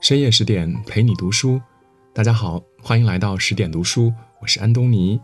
深夜十点陪你读书，大家好，欢迎来到十点读书，我是安东尼。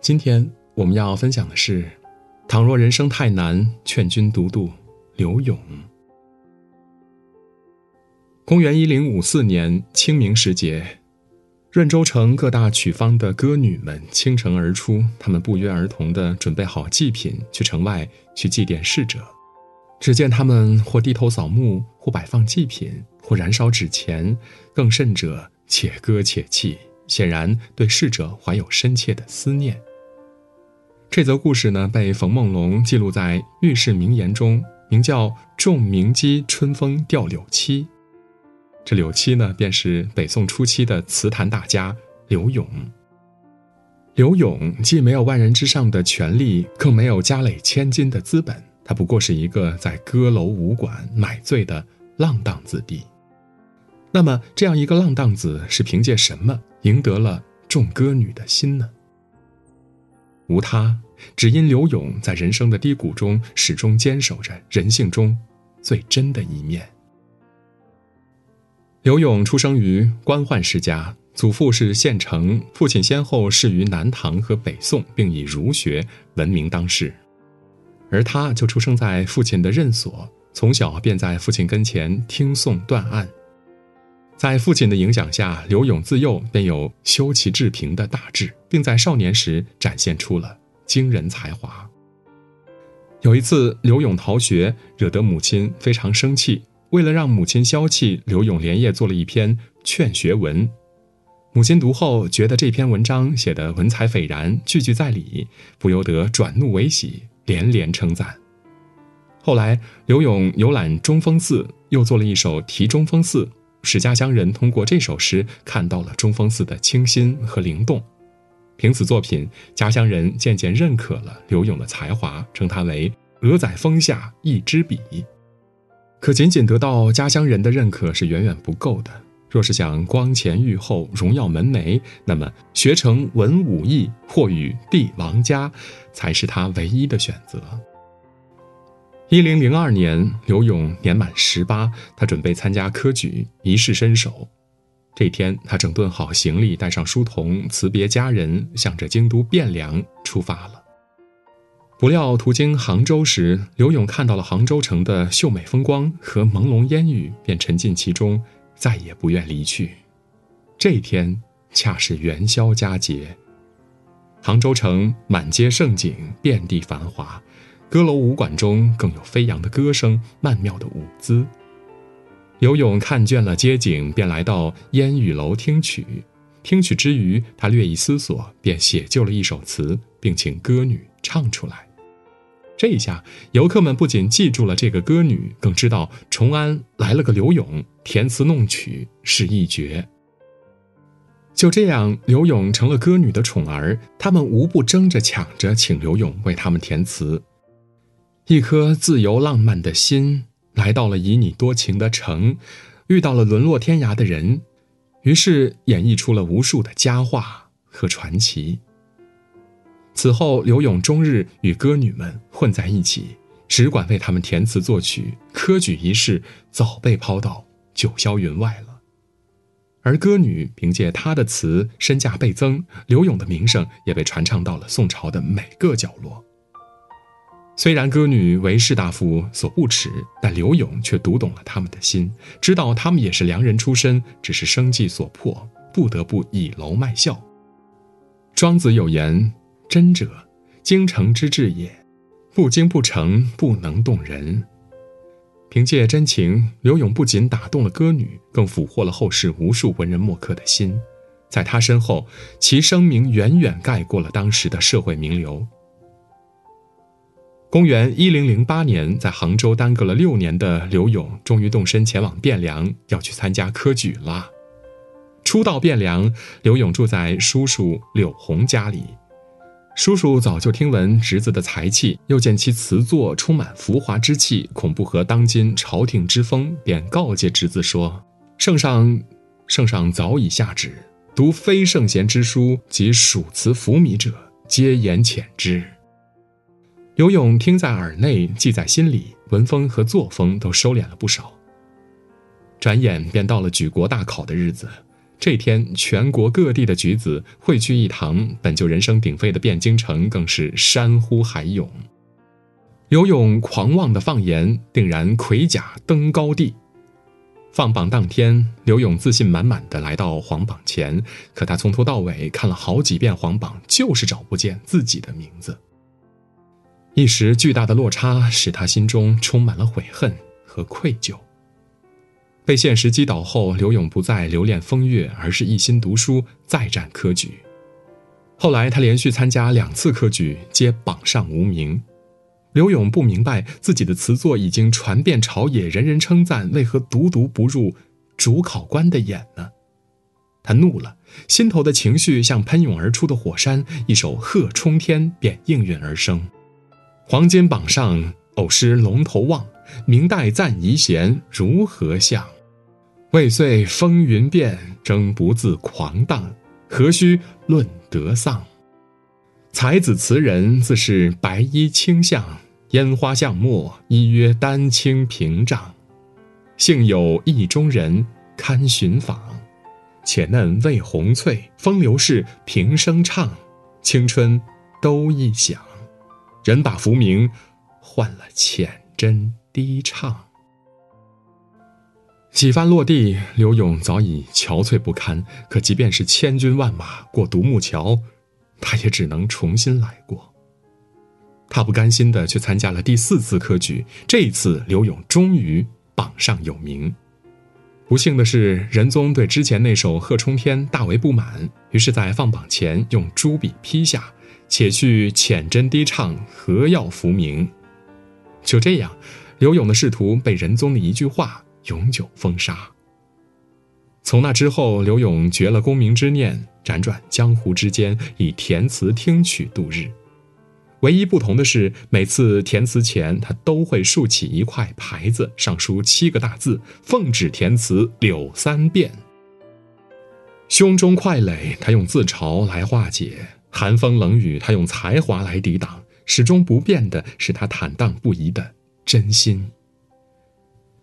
今天我们要分享的是：倘若人生太难，劝君读读刘永。公元一零五四年清明时节，润州城各大曲坊的歌女们倾城而出，她们不约而同地准备好祭品，去城外去祭奠逝者。只见他们或低头扫墓，或摆放祭品，或燃烧纸钱，更甚者且歌且泣，显然对逝者怀有深切的思念。这则故事呢，被冯梦龙记录在《御世名言》中，名叫《仲明基春风吊柳七》。这柳七呢，便是北宋初期的词坛大家柳永。柳永既没有万人之上的权力，更没有家累千金的资本。他不过是一个在歌楼舞馆买醉的浪荡子弟。那么，这样一个浪荡子是凭借什么赢得了众歌女的心呢？无他，只因刘勇在人生的低谷中始终坚守着人性中最真的一面。刘勇出生于官宦世家，祖父是县丞，父亲先后仕于南唐和北宋，并以儒学闻名当世。而他就出生在父亲的任所，从小便在父亲跟前听诵断案。在父亲的影响下，刘勇自幼便有修齐治平的大志，并在少年时展现出了惊人才华。有一次，刘勇逃学，惹得母亲非常生气。为了让母亲消气，刘勇连夜做了一篇劝学文。母亲读后，觉得这篇文章写得文采斐然，句句在理，不由得转怒为喜。连连称赞。后来，刘勇游览中峰寺，又做了一首题中峰寺，使家乡人通过这首诗看到了中峰寺的清新和灵动。凭此作品，家乡人渐渐认可了刘勇的才华，称他为“鹅仔峰下一支笔”。可仅仅得到家乡人的认可是远远不够的。若是想光前裕后、荣耀门楣，那么学成文武艺或与帝王家，才是他唯一的选择。一零零二年，刘勇年满十八，他准备参加科举，一试身手。这天，他整顿好行李，带上书童，辞别家人，向着京都汴梁出发了。不料途经杭州时，刘勇看到了杭州城的秀美风光和朦胧烟雨，便沉浸其中。再也不愿离去。这天恰是元宵佳节，杭州城满街盛景，遍地繁华，歌楼舞馆中更有飞扬的歌声，曼妙的舞姿。刘勇看倦了街景，便来到烟雨楼听曲。听曲之余，他略一思索，便写就了一首词，并请歌女唱出来。这一下，游客们不仅记住了这个歌女，更知道崇安来了个刘勇，填词弄曲是一绝。就这样，刘勇成了歌女的宠儿，他们无不争着抢着请刘勇为他们填词。一颗自由浪漫的心来到了旖旎多情的城，遇到了沦落天涯的人，于是演绎出了无数的佳话和传奇。此后，刘勇终日与歌女们混在一起，只管为他们填词作曲，科举一事早被抛到九霄云外了。而歌女凭借他的词身价倍增，刘勇的名声也被传唱到了宋朝的每个角落。虽然歌女为士大夫所不齿，但刘勇却读懂了他们的心，知道他们也是良人出身，只是生计所迫，不得不倚楼卖笑。庄子有言。真者，精诚之至也；不精不诚，不能动人。凭借真情，刘勇不仅打动了歌女，更俘获了后世无数文人墨客的心。在他身后，其声名远远盖过了当时的社会名流。公元一零零八年，在杭州耽搁了六年的刘勇，终于动身前往汴梁，要去参加科举了。初到汴梁，刘勇住在叔叔柳红家里。叔叔早就听闻侄子的才气，又见其词作充满浮华之气，恐不合当今朝廷之风，便告诫侄子说：“圣上，圣上早已下旨，读非圣贤之书及属词浮靡者，皆严谴之。”刘勇听在耳内，记在心里，文风和作风都收敛了不少。转眼便到了举国大考的日子，这天全国各地的举子汇聚一堂，本就人声鼎沸的汴京城更是山呼海涌。刘勇狂妄的放言，定然盔甲登高地。放榜当天，刘勇自信满满的来到皇榜前，可他从头到尾看了好几遍皇榜，就是找不见自己的名字。一时巨大的落差使他心中充满了悔恨和愧疚。被现实击倒后，刘勇不再留恋风月，而是一心读书，再战科举。后来，他连续参加两次科举，皆榜上无名。刘勇不明白自己的词作已经传遍朝野，人人称赞，为何独独不入主考官的眼呢？他怒了，心头的情绪像喷涌而出的火山，一首鹤冲天便应运而生。黄金榜上偶失龙头望。明代赞遗贤如何相？未遂风云变，争不自狂荡。何须论得丧？才子词人自是白衣卿相，烟花巷陌依约丹青屏障。幸有意中人堪寻访，且嫩未红翠，风流事平生唱。青春都一响，人把浮名换了浅斟。低唱，几番落地，刘勇早已憔悴不堪。可即便是千军万马过独木桥，他也只能重新来过。他不甘心的去参加了第四次科举，这一次刘勇终于榜上有名。不幸的是，仁宗对之前那首《贺冲天》大为不满，于是，在放榜前用朱笔批下：“且去浅斟低唱，何要浮名？”就这样。刘勇的仕途被仁宗的一句话永久封杀。从那之后，刘勇绝了功名之念，辗转江湖之间，以填词听曲度日。唯一不同的是，每次填词前，他都会竖起一块牌子，上书七个大字：“奉旨填词柳三变。”胸中快垒，他用自嘲来化解；寒风冷雨，他用才华来抵挡。始终不变的是他坦荡不移的。真心。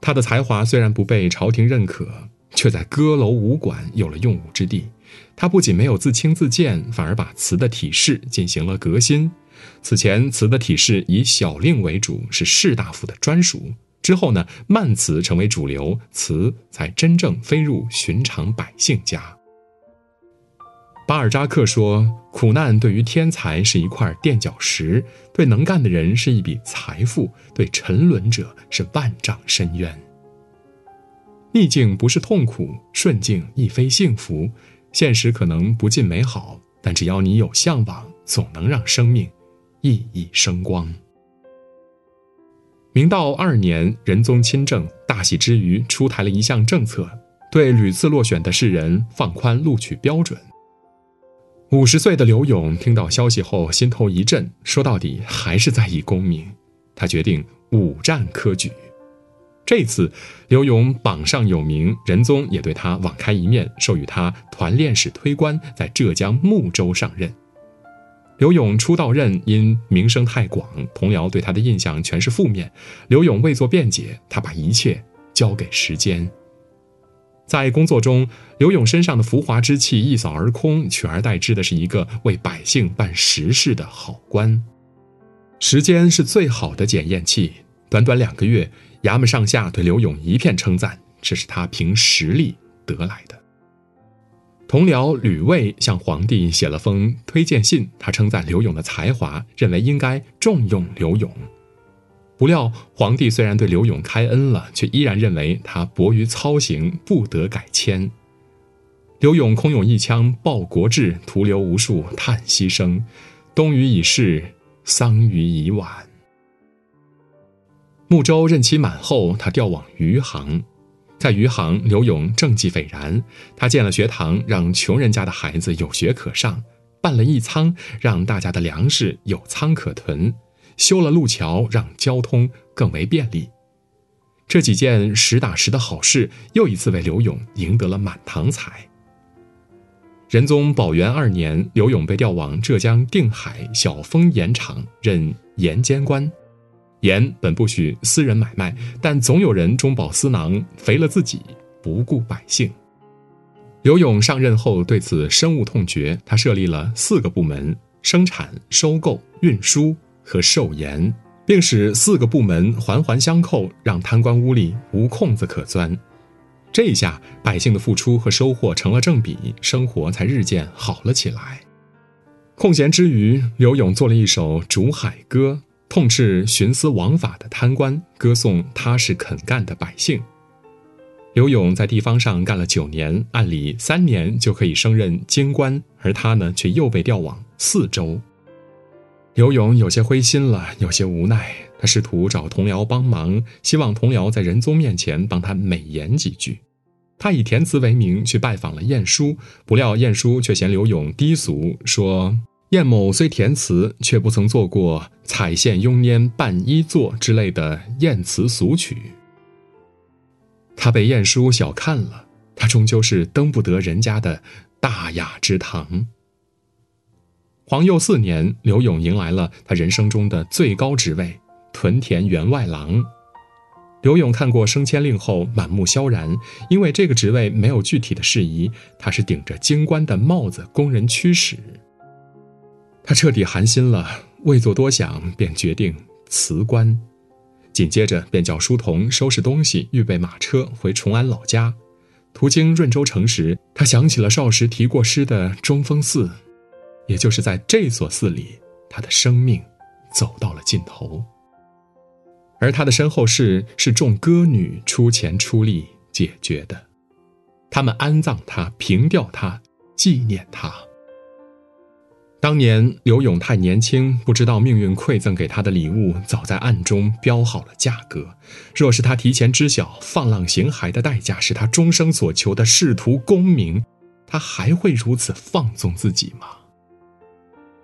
他的才华虽然不被朝廷认可，却在歌楼舞馆有了用武之地。他不仅没有自轻自贱，反而把词的体式进行了革新。此前，词的体式以小令为主，是士大夫的专属。之后呢，慢词成为主流，词才真正飞入寻常百姓家。巴尔扎克说：“苦难对于天才是一块垫脚石，对能干的人是一笔财富，对沉沦者是万丈深渊。逆境不是痛苦，顺境亦非幸福。现实可能不尽美好，但只要你有向往，总能让生命熠熠生光。”明道二年，仁宗亲政，大喜之余，出台了一项政策，对屡次落选的士人放宽录取标准。五十岁的刘勇听到消息后，心头一震，说到底还是在意功名。他决定五战科举。这次，刘勇榜上有名，仁宗也对他网开一面，授予他团练使推官，在浙江睦州上任。刘勇初到任，因名声太广，同僚对他的印象全是负面。刘勇未做辩解，他把一切交给时间。在工作中，刘勇身上的浮华之气一扫而空，取而代之的是一个为百姓办实事的好官。时间是最好的检验器，短短两个月，衙门上下对刘勇一片称赞，这是他凭实力得来的。同僚吕卫向皇帝写了封推荐信，他称赞刘勇的才华，认为应该重用刘勇。不料，皇帝虽然对刘勇开恩了，却依然认为他薄于操行，不得改迁。刘勇空有一腔报国志，徒留无数叹息声。冬雨已逝，桑榆已晚。穆州任期满后，他调往余杭，在余杭，刘勇政绩斐然。他建了学堂，让穷人家的孩子有学可上；办了义仓，让大家的粮食有仓可囤。修了路桥，让交通更为便利。这几件实打实的好事，又一次为刘勇赢得了满堂彩。仁宗宝元二年，刘勇被调往浙江定海小丰盐场任盐监官。盐本不许私人买卖，但总有人中饱私囊，肥了自己，不顾百姓。刘勇上任后对此深恶痛绝，他设立了四个部门：生产、收购、运输和售盐，并使四个部门环环相扣，让贪官污吏无空子可钻。这一下，百姓的付出和收获成了正比，生活才日渐好了起来。空闲之余，刘勇做了一首《竹海歌》，痛斥徇私枉法的贪官，歌颂踏实肯干的百姓。刘勇在地方上干了九年，按理三年就可以升任京官，而他呢，却又被调往四州。刘勇有些灰心了，有些无奈。他试图找同僚帮忙，希望同僚在仁宗面前帮他美言几句。他以填词为名去拜访了晏殊，不料晏殊却嫌刘勇低俗，说晏某虽填词，却不曾做过“彩线慵拈伴衣坐”之类的艳词俗曲。他被晏殊小看了，他终究是登不得人家的大雅之堂。皇佑四年，刘勇迎来了他人生中的最高职位。屯田员外郎，刘勇看过升迁令后满目萧然，因为这个职位没有具体的事宜，他是顶着京官的帽子供人驱使。他彻底寒心了，未做多想，便决定辞官。紧接着便叫书童收拾东西，预备马车回崇安老家。途经润州城时，他想起了少时提过诗的中峰寺，也就是在这所寺里，他的生命走到了尽头。而他的身后事是众歌女出钱出力解决的，他们安葬他，凭吊他，纪念他。当年刘勇太年轻，不知道命运馈赠给他的礼物早在暗中标好了价格。若是他提前知晓放浪形骸的代价是他终生所求的仕途功名，他还会如此放纵自己吗？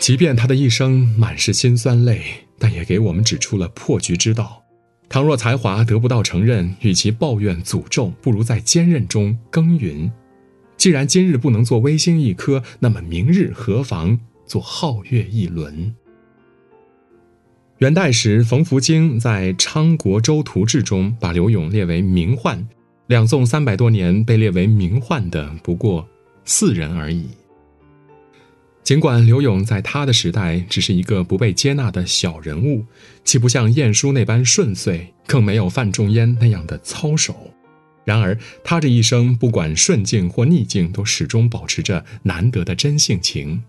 即便他的一生满是辛酸泪，但也给我们指出了破局之道。倘若才华得不到承认，与其抱怨诅咒，不如在坚韧中耕耘。既然今日不能做微星一颗，那么明日何妨做皓月一轮？元代时，冯福经在《昌国州图志》中把刘永列为名宦，两宋三百多年被列为名宦的不过四人而已。尽管刘勇在他的时代只是一个不被接纳的小人物，既不像晏殊那般顺遂，更没有范仲淹那样的操守。然而，他这一生不管顺境或逆境，都始终保持着难得的真性情。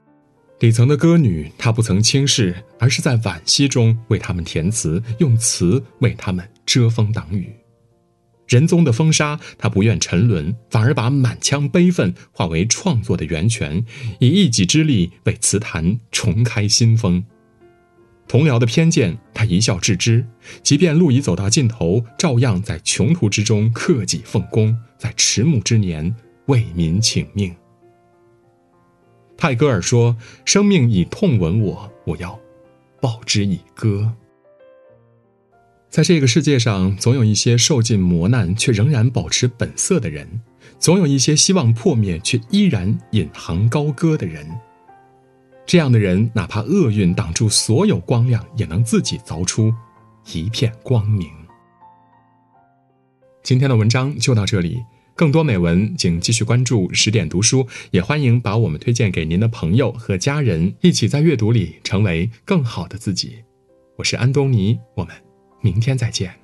底层的歌女，他不曾轻视，而是在惋惜中为他们填词，用词为他们遮风挡雨。仁宗的风沙，他不愿沉沦，反而把满腔悲愤化为创作的源泉，以一己之力为词坛重开新风。同僚的偏见，他一笑置之；即便路已走到尽头，照样在穷途之中克己奉公，在迟暮之年为民请命。泰戈尔说：“生命以痛吻我，我要报之以歌。”在这个世界上，总有一些受尽磨难却仍然保持本色的人，总有一些希望破灭却依然引吭高歌的人。这样的人，哪怕厄运挡住所有光亮，也能自己凿出一片光明。今天的文章就到这里，更多美文请继续关注十点读书，也欢迎把我们推荐给您的朋友和家人，一起在阅读里成为更好的自己。我是安东尼，我们。明天再见。